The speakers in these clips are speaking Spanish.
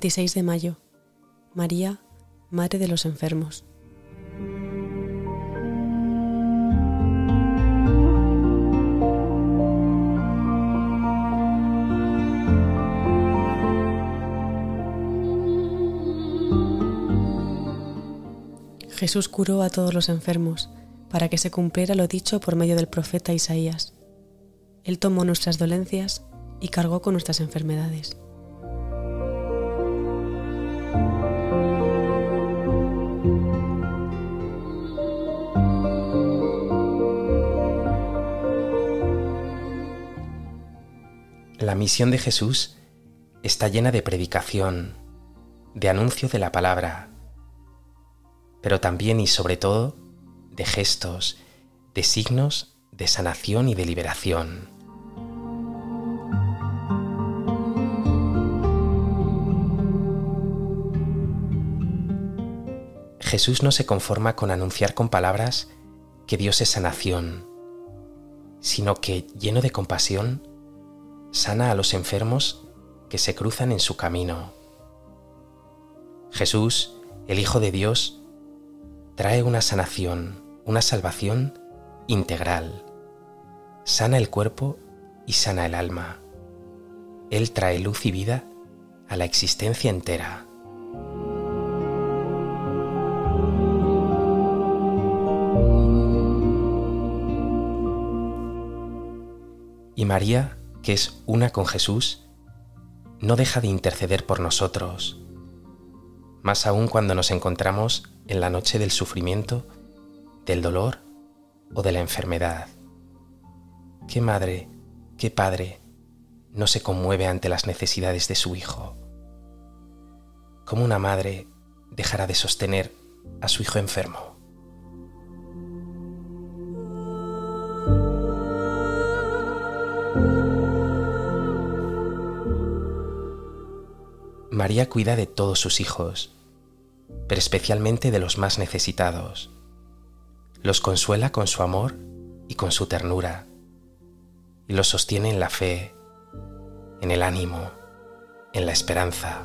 26 de mayo. María, Madre de los Enfermos. Jesús curó a todos los enfermos para que se cumpliera lo dicho por medio del profeta Isaías. Él tomó nuestras dolencias y cargó con nuestras enfermedades. La misión de Jesús está llena de predicación, de anuncio de la palabra, pero también y sobre todo de gestos, de signos de sanación y de liberación. Jesús no se conforma con anunciar con palabras que Dios es sanación, sino que, lleno de compasión, sana a los enfermos que se cruzan en su camino. Jesús, el Hijo de Dios, trae una sanación, una salvación integral. Sana el cuerpo y sana el alma. Él trae luz y vida a la existencia entera. María que es una con Jesús, no deja de interceder por nosotros, más aún cuando nos encontramos en la noche del sufrimiento, del dolor o de la enfermedad. ¿Qué madre, qué padre no se conmueve ante las necesidades de su hijo? ¿Cómo una madre dejará de sostener a su hijo enfermo? María cuida de todos sus hijos, pero especialmente de los más necesitados. Los consuela con su amor y con su ternura, y los sostiene en la fe, en el ánimo, en la esperanza.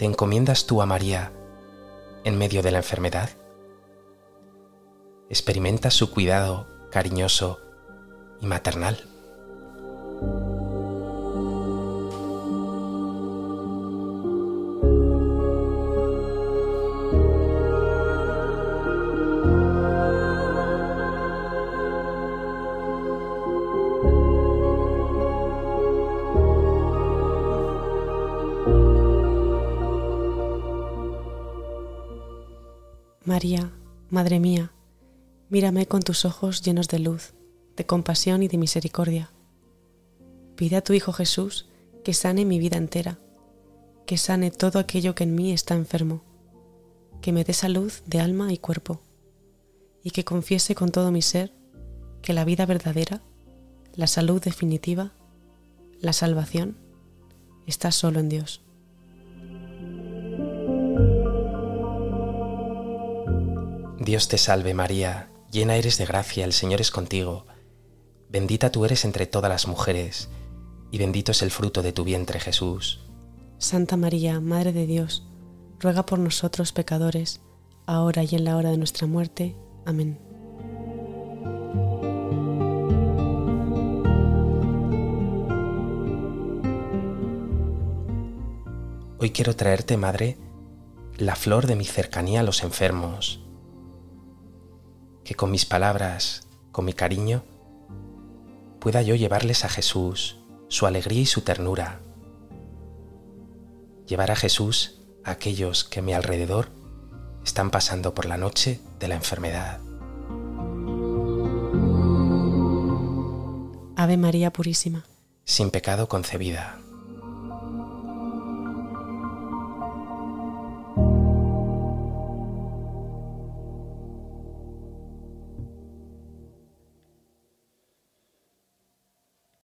¿Te encomiendas tú a María en medio de la enfermedad? experimenta su cuidado cariñoso y maternal. María, Madre mía, Mírame con tus ojos llenos de luz, de compasión y de misericordia. Pide a tu Hijo Jesús que sane mi vida entera, que sane todo aquello que en mí está enfermo, que me dé salud de alma y cuerpo, y que confiese con todo mi ser que la vida verdadera, la salud definitiva, la salvación, está solo en Dios. Dios te salve María llena eres de gracia, el Señor es contigo, bendita tú eres entre todas las mujeres, y bendito es el fruto de tu vientre Jesús. Santa María, Madre de Dios, ruega por nosotros pecadores, ahora y en la hora de nuestra muerte. Amén. Hoy quiero traerte, Madre, la flor de mi cercanía a los enfermos, que con mis palabras, con mi cariño, pueda yo llevarles a Jesús su alegría y su ternura. Llevar a Jesús a aquellos que a mi alrededor están pasando por la noche de la enfermedad. Ave María Purísima. Sin pecado concebida.